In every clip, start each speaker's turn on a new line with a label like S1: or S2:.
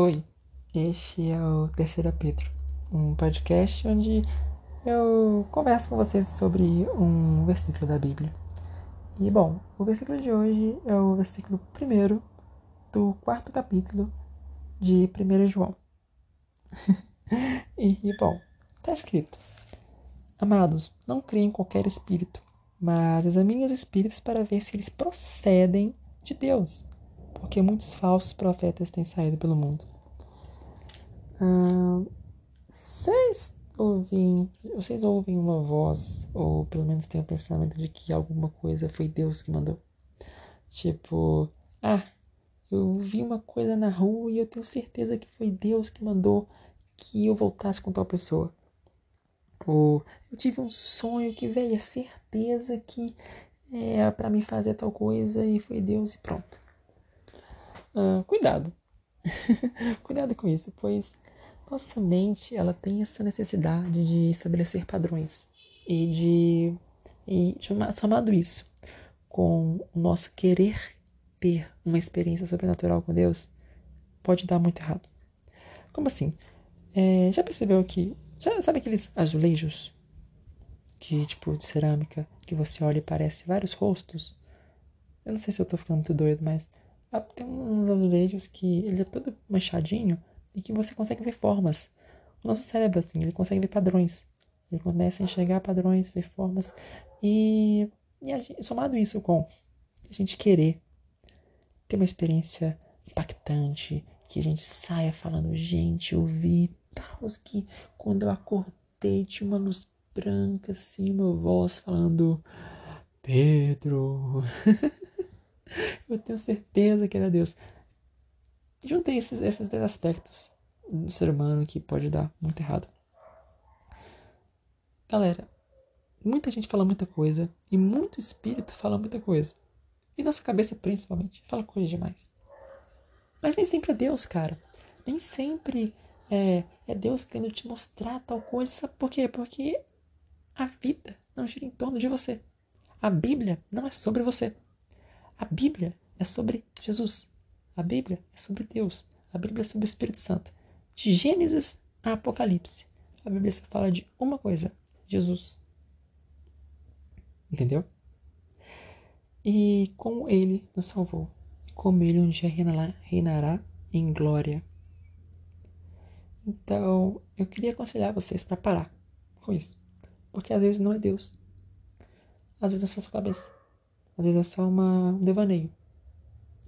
S1: Oi, este é o Terceira Pedro, um podcast onde eu converso com vocês sobre um versículo da Bíblia. E bom, o versículo de hoje é o versículo primeiro do quarto capítulo de 1 João. e bom, está escrito: Amados, não criem em qualquer espírito, mas examinem os espíritos para ver se eles procedem de Deus porque muitos falsos profetas têm saído pelo mundo. Ah, vocês ouvem, vocês ouvem uma voz, ou pelo menos têm o pensamento de que alguma coisa foi Deus que mandou? Tipo, ah, eu vi uma coisa na rua e eu tenho certeza que foi Deus que mandou que eu voltasse com tal pessoa. Ou eu tive um sonho que veio a certeza que é para me fazer tal coisa e foi Deus e pronto. Uh, cuidado. cuidado com isso, pois nossa mente ela tem essa necessidade de estabelecer padrões e de e somado isso com o nosso querer ter uma experiência sobrenatural com Deus pode dar muito errado. Como assim? É, já percebeu que já sabe aqueles azulejos que tipo de cerâmica que você olha e parece vários rostos? Eu não sei se eu tô ficando muito doido, mas tem uns azulejos que ele é todo manchadinho e que você consegue ver formas. O nosso cérebro, assim, ele consegue ver padrões. Ele começa a enxergar padrões, ver formas. E, e gente, somado isso com a gente querer ter uma experiência impactante, que a gente saia falando, gente, eu vi tal, que quando eu acordei tinha uma luz branca, assim, uma voz falando, Pedro. Eu tenho certeza que era Deus. Juntei esses, esses dois aspectos do ser humano que pode dar muito errado. Galera, muita gente fala muita coisa e muito espírito fala muita coisa. E nossa cabeça, principalmente, fala coisa demais. Mas nem sempre é Deus, cara. Nem sempre é, é Deus querendo te mostrar tal coisa. Sabe por quê? Porque a vida não gira em torno de você. A Bíblia não é sobre você. A Bíblia é sobre Jesus. A Bíblia é sobre Deus. A Bíblia é sobre o Espírito Santo. De Gênesis a Apocalipse, a Bíblia só fala de uma coisa: Jesus. Entendeu? E como ele nos salvou, como ele um dia reinará, reinará em glória. Então, eu queria aconselhar vocês para parar com isso. Porque às vezes não é Deus. Às vezes é só sua cabeça. Às vezes é só uma, um devaneio.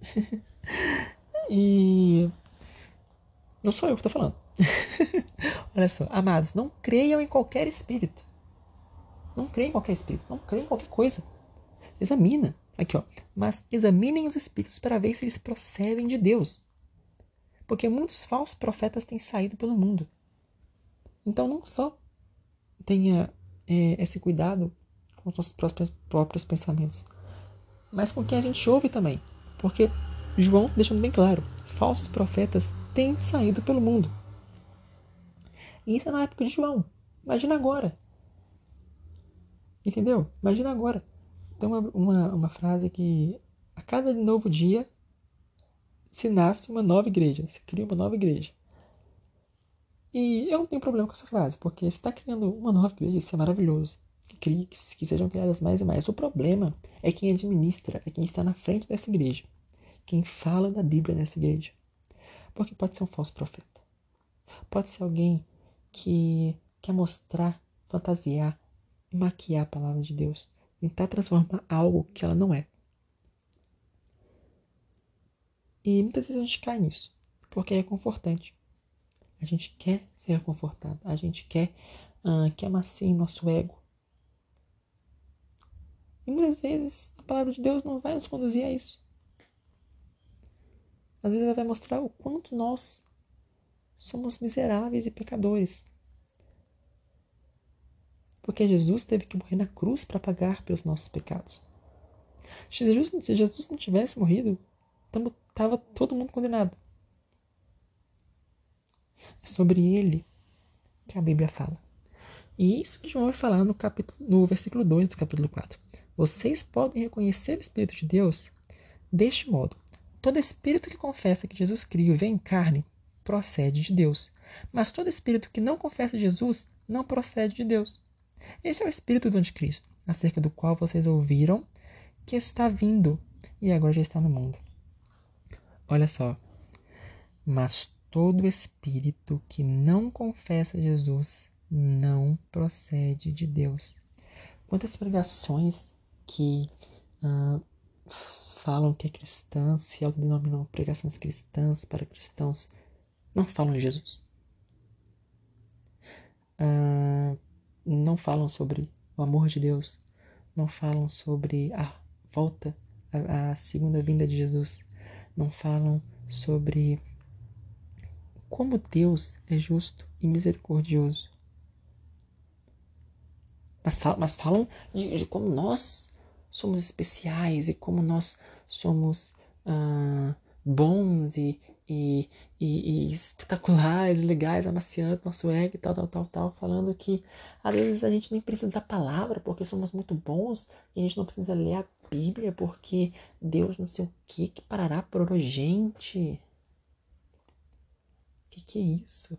S1: e. Não sou eu que estou falando. Olha só, amados, não creiam em qualquer espírito. Não creiam em qualquer espírito. Não creiam em qualquer coisa. Examina. Aqui, ó. Mas examinem os espíritos para ver se eles procedem de Deus. Porque muitos falsos profetas têm saído pelo mundo. Então, não só tenha é, esse cuidado com os nossos próprios, próprios pensamentos, mas com quem a gente ouve também. Porque João deixando bem claro, falsos profetas têm saído pelo mundo. E isso é na época de João. Imagina agora. Entendeu? Imagina agora. Tem uma, uma, uma frase que a cada novo dia se nasce uma nova igreja, se cria uma nova igreja. E eu não tenho problema com essa frase, porque se está criando uma nova igreja, isso é maravilhoso que, que sejam criadas mais e mais. O problema é quem administra, é quem está na frente dessa igreja, quem fala da Bíblia nessa igreja. Porque pode ser um falso profeta, pode ser alguém que quer mostrar, fantasiar, maquiar a palavra de Deus, tentar transformar algo que ela não é. E muitas vezes a gente cai nisso, porque é confortante. A gente quer ser confortado, a gente quer uh, que amacie nosso ego, muitas vezes a palavra de Deus não vai nos conduzir a isso. Às vezes ela vai mostrar o quanto nós somos miseráveis e pecadores. Porque Jesus teve que morrer na cruz para pagar pelos nossos pecados. Se Jesus, se Jesus não tivesse morrido, estava todo mundo condenado. É sobre ele que a Bíblia fala. E isso que João vai falar no, capítulo, no versículo 2 do capítulo 4. Vocês podem reconhecer o Espírito de Deus deste modo. Todo espírito que confessa que Jesus Cristo vem em carne procede de Deus. Mas todo espírito que não confessa Jesus não procede de Deus. Esse é o espírito do anticristo, acerca do qual vocês ouviram que está vindo e agora já está no mundo. Olha só. Mas todo espírito que não confessa Jesus não procede de Deus. Quantas pregações que uh, falam que é cristã, se autodenominam pregações cristãs para cristãos, não falam de Jesus. Uh, não falam sobre o amor de Deus, não falam sobre a volta, a, a segunda vinda de Jesus, não falam sobre como Deus é justo e misericordioso. Mas falam, mas falam de, de como nós somos especiais e como nós somos uh, bons e, e, e, e, espetaculares, legais, amaciando nosso ego e tal, tal, tal, tal, falando que às vezes a gente nem precisa da palavra porque somos muito bons e a gente não precisa ler a Bíblia porque Deus não sei o que que parará por gente. Que que é isso?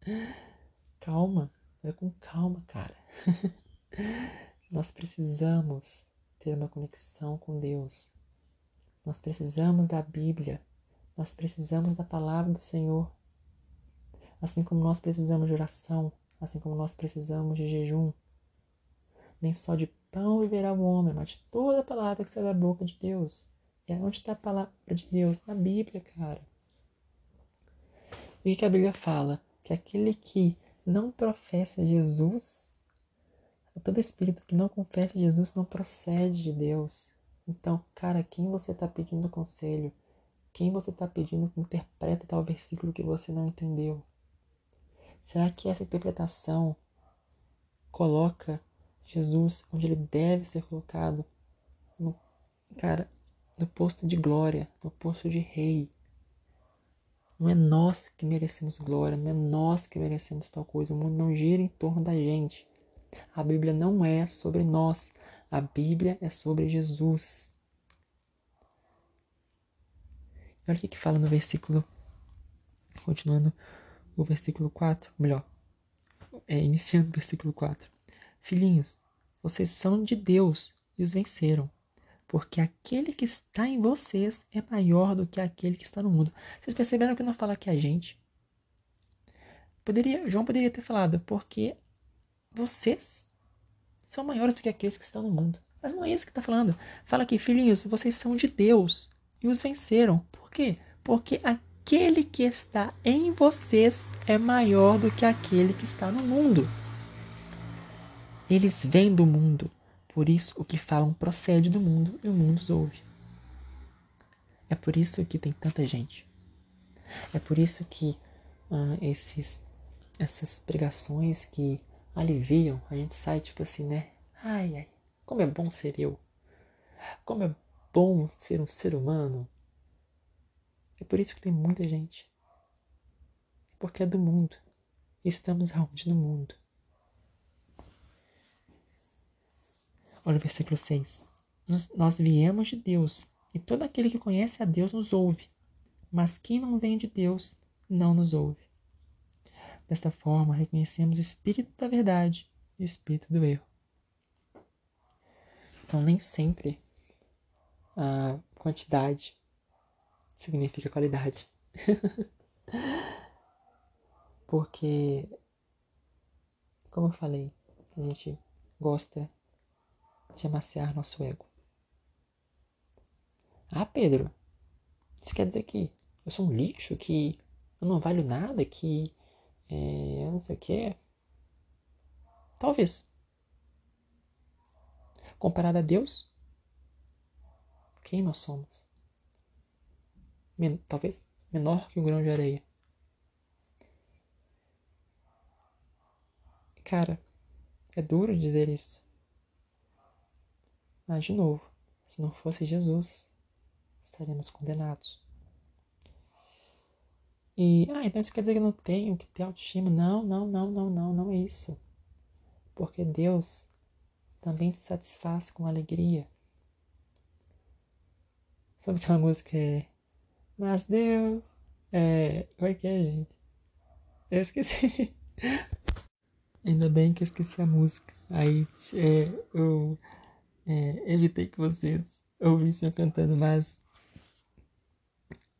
S1: calma, é com calma, cara. Nós precisamos ter uma conexão com Deus. Nós precisamos da Bíblia nós precisamos da palavra do Senhor. Assim como nós precisamos de oração, assim como nós precisamos de jejum. Nem só de pão viverá o homem, mas de toda a palavra que sai da boca de Deus. E onde está a palavra de Deus? Na Bíblia, cara. E o que a Bíblia fala? Que aquele que não professa Jesus, todo espírito que não confessa Jesus não procede de Deus. Então, cara, quem você está pedindo conselho? Quem você está pedindo que interprete tal versículo que você não entendeu? Será que essa interpretação coloca Jesus onde ele deve ser colocado? No, cara, no posto de glória, no posto de rei. Não é nós que merecemos glória, não é nós que merecemos tal coisa. O mundo não gira em torno da gente. A Bíblia não é sobre nós, a Bíblia é sobre Jesus. Olha o que, que fala no versículo. Continuando o versículo 4, melhor, é, iniciando o versículo 4. Filhinhos, vocês são de Deus e os venceram, porque aquele que está em vocês é maior do que aquele que está no mundo. Vocês perceberam que não fala que a gente? Poderia, João poderia ter falado, porque vocês são maiores do que aqueles que estão no mundo. Mas não é isso que está falando. Fala que, filhinhos, vocês são de Deus e os venceram. Por quê? Porque aquele que está em vocês é maior do que aquele que está no mundo. Eles vêm do mundo, por isso o que falam procede do mundo e o mundo os ouve. É por isso que tem tanta gente. É por isso que uh, esses, essas pregações que aliviam, a gente sai tipo assim, né? Ai, ai, como é bom ser eu. Como é bom ser um ser humano. É por isso que tem muita gente. Porque é do mundo. Estamos aonde no mundo? Olha o versículo 6. Nós, nós viemos de Deus, e todo aquele que conhece a Deus nos ouve. Mas quem não vem de Deus não nos ouve. Desta forma, reconhecemos o espírito da verdade e o espírito do erro. Então, nem sempre a quantidade significa qualidade. Porque, como eu falei, a gente gosta de amaciar nosso ego. Ah, Pedro, isso quer dizer que eu sou um lixo, que eu não valho nada, que é, não sei o que. Talvez. Comparado a Deus, quem nós somos. Men talvez menor que um grão de areia. Cara, é duro dizer isso. Mas, de novo, se não fosse Jesus, estaremos condenados. E, ah, então isso quer dizer que eu não tenho que ter autoestima? Não, não, não, não, não, não é isso. Porque Deus também se satisfaz com alegria Sabe aquela música é Mas Deus É. Como é que é, gente? Eu esqueci. Ainda bem que eu esqueci a música. Aí é, eu é, evitei que vocês ouvissem eu cantando, mas.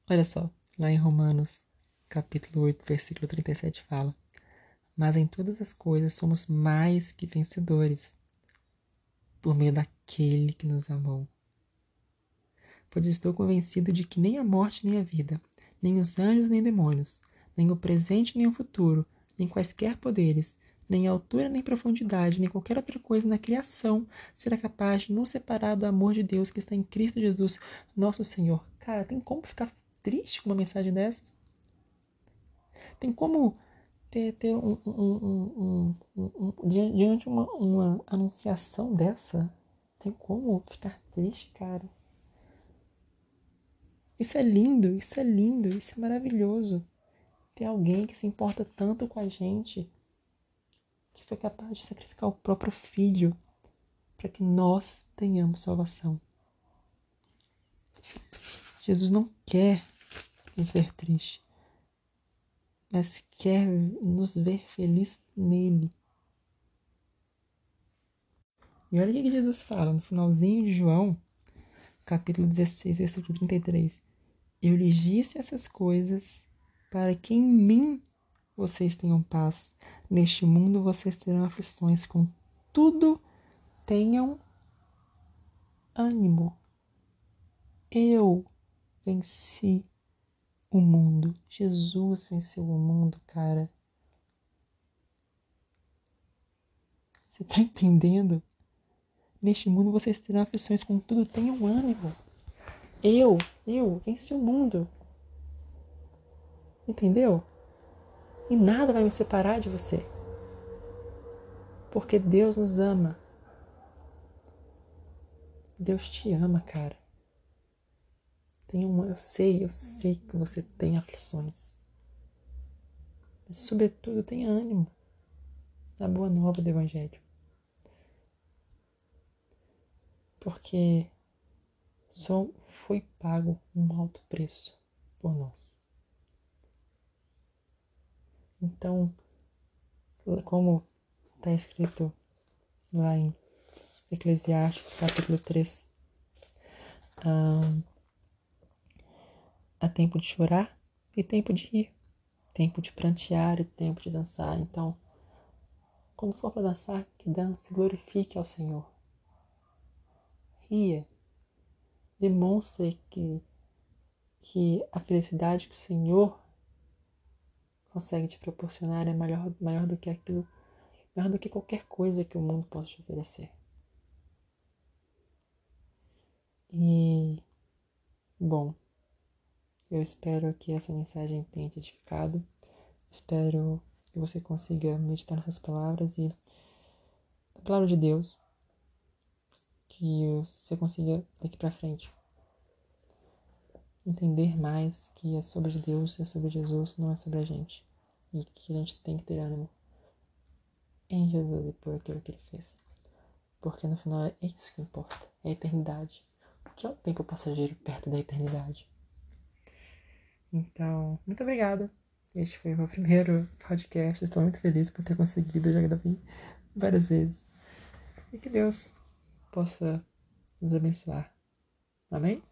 S1: Olha só, lá em Romanos, capítulo 8, versículo 37 fala: Mas em todas as coisas somos mais que vencedores, por meio daquele que nos amou. Pois estou convencido de que nem a morte nem a vida, nem os anjos nem demônios, nem o presente nem o futuro, nem quaisquer poderes, nem altura, nem profundidade, nem qualquer outra coisa na criação será capaz de nos separar do amor de Deus que está em Cristo Jesus, nosso Senhor. Cara, tem como ficar triste com uma mensagem dessas? Tem como ter, ter um, um, um, um diante uma, uma anunciação dessa? Tem como ficar triste, cara? Isso é lindo, isso é lindo, isso é maravilhoso. Ter alguém que se importa tanto com a gente que foi capaz de sacrificar o próprio filho para que nós tenhamos salvação. Jesus não quer nos ver tristes, mas quer nos ver felizes nele. E olha o que Jesus fala no finalzinho de João, capítulo 16, versículo 33. Eu lhes disse essas coisas para que em mim vocês tenham paz. Neste mundo vocês terão aflições, contudo, tenham ânimo. Eu venci o mundo. Jesus venceu o mundo, cara. Você tá entendendo? Neste mundo vocês terão aflições, contudo, tenham ânimo. Eu, eu venci o mundo. Entendeu? E nada vai me separar de você. Porque Deus nos ama. Deus te ama, cara. Tem uma, eu sei, eu sei que você tem aflições. Mas, sobretudo, tenha ânimo na boa nova do Evangelho. Porque só foi pago um alto preço por nós. Então, como está escrito lá em Eclesiastes capítulo 3, um, há tempo de chorar e tempo de rir, tempo de prantear e tempo de dançar. Então, quando for para dançar, que dance, glorifique ao Senhor. Ria, demonstre que, que a felicidade que o Senhor consegue te proporcionar é maior, maior do que aquilo, maior do que qualquer coisa que o mundo possa te oferecer. E, bom, eu espero que essa mensagem tenha te edificado. Espero que você consiga meditar nessas palavras e a palavra de Deus, que você consiga daqui para frente entender mais que é sobre Deus, é sobre Jesus, não é sobre a gente e que a gente tem que ter ânimo em Jesus e por aquilo que ele fez. Porque no final é isso que importa, é a eternidade. O que é o tempo passageiro perto da eternidade? Então, muito obrigada. Este foi o meu primeiro podcast. Estou muito feliz por ter conseguido. Já gravei várias vezes. E que Deus possa nos abençoar. Amém?